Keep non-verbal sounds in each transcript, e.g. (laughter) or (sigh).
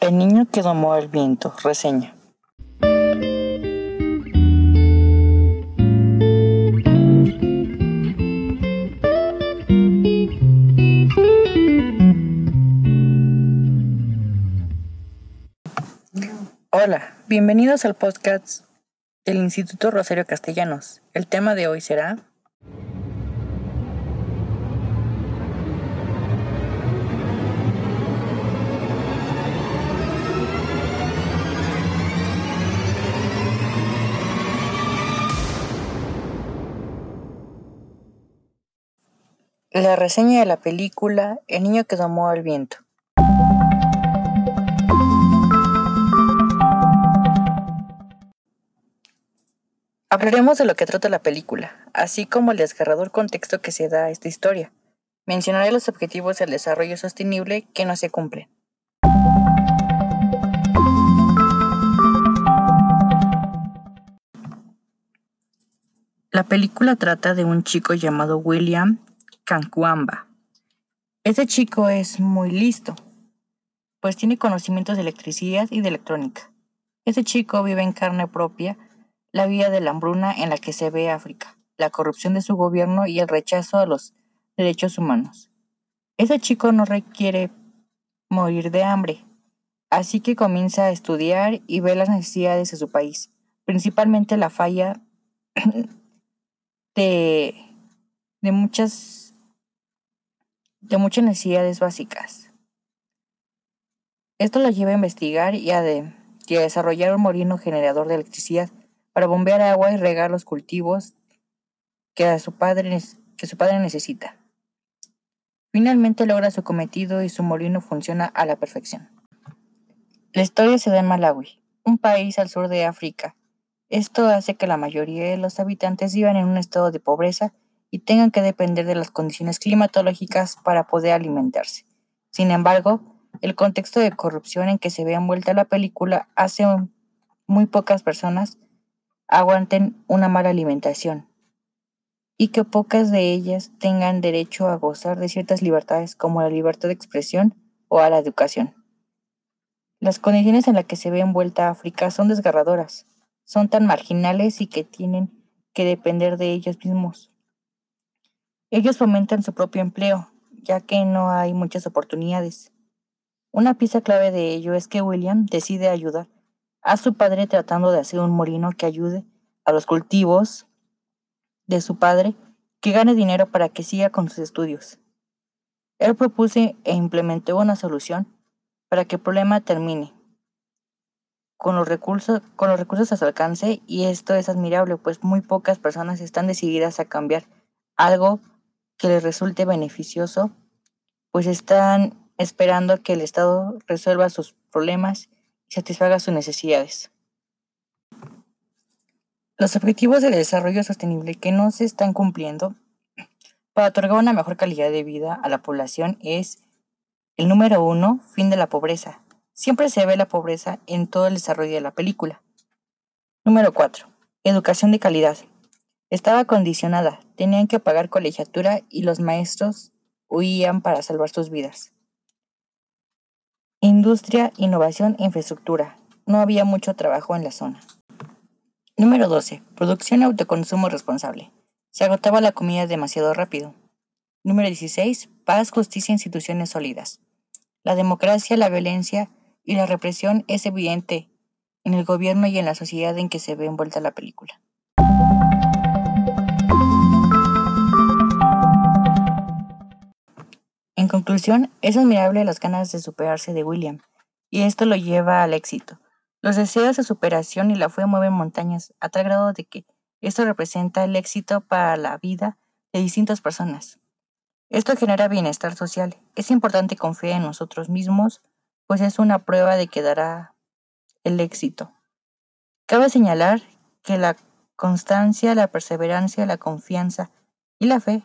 El niño que domó al viento, reseña. Hola, bienvenidos al podcast del Instituto Rosario Castellanos. El tema de hoy será La reseña de la película El niño que domó al viento. Hablaremos de lo que trata la película, así como el desgarrador contexto que se da a esta historia. Mencionaré los objetivos del desarrollo sostenible que no se cumplen. La película trata de un chico llamado William Cancuamba. Este chico es muy listo, pues tiene conocimientos de electricidad y de electrónica. Este chico vive en carne propia la vida de la hambruna en la que se ve África, la corrupción de su gobierno y el rechazo a los derechos humanos. Ese chico no requiere morir de hambre, así que comienza a estudiar y ve las necesidades de su país, principalmente la falla (clears throat) de, de muchas de muchas necesidades básicas. Esto lo lleva a investigar y a, desarrollar un molino generador de electricidad para bombear agua y regar los cultivos que, su padre, que su padre necesita. Finalmente logra su cometido y su molino funciona a la perfección. La historia se da en Malawi, un país al sur de África. Esto hace que la mayoría de los habitantes vivan en un estado de pobreza y tengan que depender de las condiciones climatológicas para poder alimentarse. Sin embargo, el contexto de corrupción en que se ve envuelta la película hace muy pocas personas aguanten una mala alimentación y que pocas de ellas tengan derecho a gozar de ciertas libertades como la libertad de expresión o a la educación. Las condiciones en las que se ve envuelta África son desgarradoras, son tan marginales y que tienen que depender de ellos mismos ellos fomentan su propio empleo, ya que no hay muchas oportunidades. Una pieza clave de ello es que William decide ayudar a su padre tratando de hacer un molino que ayude a los cultivos de su padre, que gane dinero para que siga con sus estudios. Él propuso e implementó una solución para que el problema termine con los recursos, con los recursos a su alcance y esto es admirable, pues muy pocas personas están decididas a cambiar algo que les resulte beneficioso, pues están esperando que el Estado resuelva sus problemas y satisfaga sus necesidades. Los objetivos del desarrollo sostenible que no se están cumpliendo para otorgar una mejor calidad de vida a la población es el número uno, fin de la pobreza. Siempre se ve la pobreza en todo el desarrollo de la película. Número 4. Educación de calidad. Estaba condicionada, tenían que pagar colegiatura y los maestros huían para salvar sus vidas. Industria, innovación e infraestructura. No había mucho trabajo en la zona. Número 12. Producción y autoconsumo responsable. Se agotaba la comida demasiado rápido. Número 16. Paz, justicia e instituciones sólidas. La democracia, la violencia y la represión es evidente en el gobierno y en la sociedad en que se ve envuelta la película. En conclusión, es admirable las ganas de superarse de William, y esto lo lleva al éxito. Los deseos de superación y la fe mueven montañas a tal grado de que esto representa el éxito para la vida de distintas personas. Esto genera bienestar social. Es importante confiar en nosotros mismos, pues es una prueba de que dará el éxito. Cabe señalar que la constancia, la perseverancia, la confianza y la fe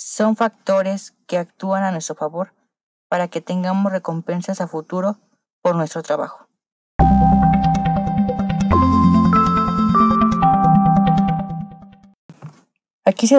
son factores que actúan a nuestro favor para que tengamos recompensas a futuro por nuestro trabajo. Aquí se,